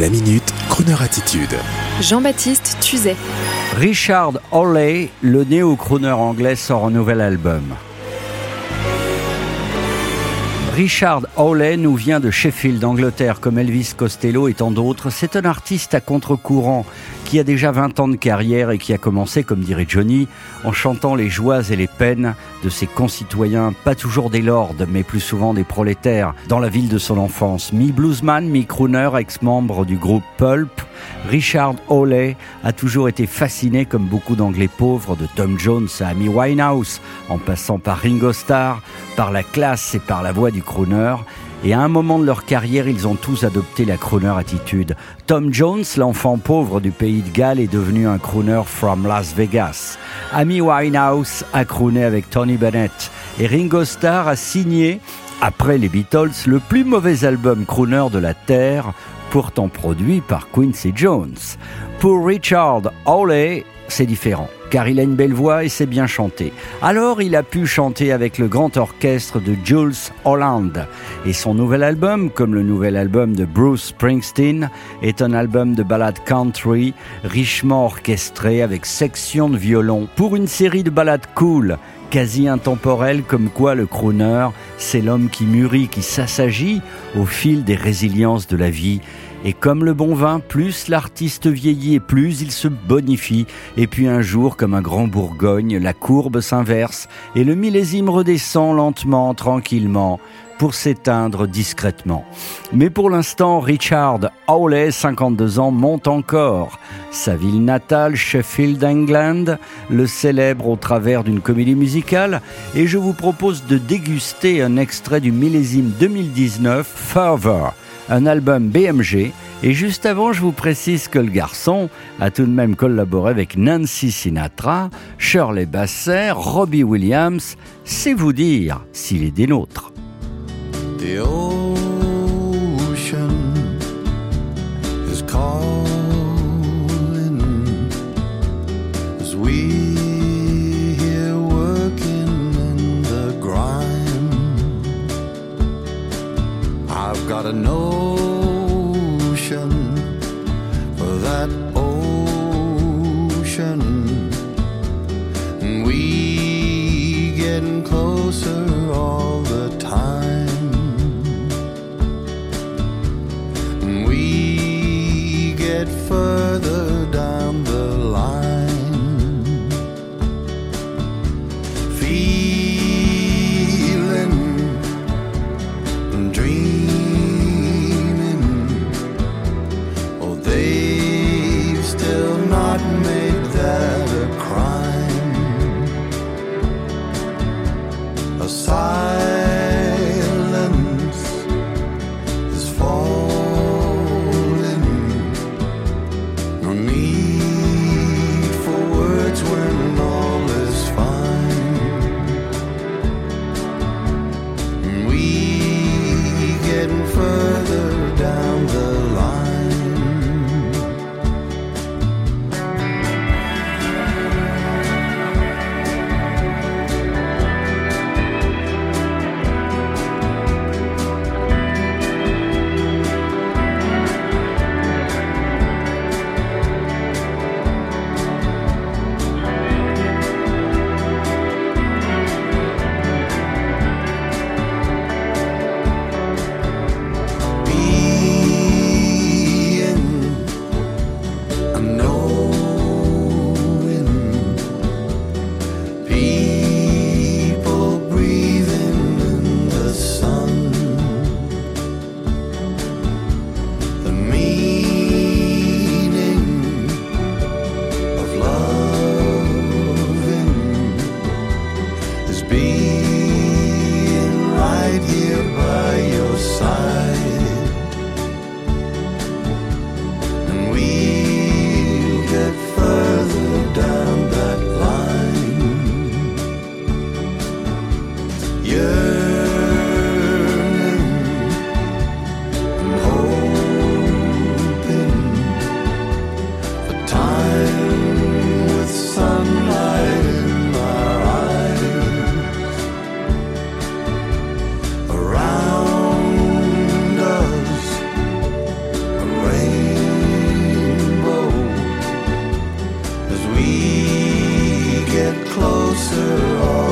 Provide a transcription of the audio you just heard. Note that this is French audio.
La minute, Kroneur attitude. Jean-Baptiste Tuzet. Richard Hawley, le néo-crooner anglais, sort un nouvel album. Richard Hawley nous vient de Sheffield, Angleterre, comme Elvis Costello et tant d'autres. C'est un artiste à contre-courant qui a déjà 20 ans de carrière et qui a commencé, comme dirait Johnny, en chantant les joies et les peines de ses concitoyens, pas toujours des lords, mais plus souvent des prolétaires, dans la ville de son enfance. Mi-bluesman, mi-crooner, ex-membre du groupe Pulp, Richard Hawley a toujours été fasciné, comme beaucoup d'anglais pauvres, de Tom Jones à Amy Winehouse, en passant par Ringo Starr, par la classe et par la voix du crooner. Et à un moment de leur carrière, ils ont tous adopté la crooner attitude. Tom Jones, l'enfant pauvre du pays de Galles, est devenu un crooner from Las Vegas. Amy Winehouse a crooné avec Tony Bennett. Et Ringo Starr a signé, après les Beatles, le plus mauvais album crooner de la Terre, pourtant produit par Quincy Jones. Pour Richard Hawley, c'est différent, car il a une belle voix et sait bien chanter. Alors il a pu chanter avec le grand orchestre de Jules Holland. Et son nouvel album, comme le nouvel album de Bruce Springsteen, est un album de ballades country, richement orchestré avec sections de violon, pour une série de ballades cool quasi intemporel comme quoi le crooner, c'est l'homme qui mûrit, qui s'assagit au fil des résiliences de la vie. Et comme le bon vin, plus l'artiste vieillit et plus il se bonifie. Et puis un jour, comme un grand Bourgogne, la courbe s'inverse et le millésime redescend lentement, tranquillement pour s'éteindre discrètement. Mais pour l'instant, Richard Hawley, 52 ans, monte encore. Sa ville natale, Sheffield, England, le célèbre au travers d'une comédie musicale et je vous propose de déguster un extrait du millésime 2019, Further, un album BMG et juste avant, je vous précise que le garçon a tout de même collaboré avec Nancy Sinatra, Shirley Bassey, Robbie Williams. C'est vous dire s'il est des nôtres. The ocean is calling as we here working in the grime. I've got a notion for that ocean, and we getting closer all further. being right here by your side. answer all.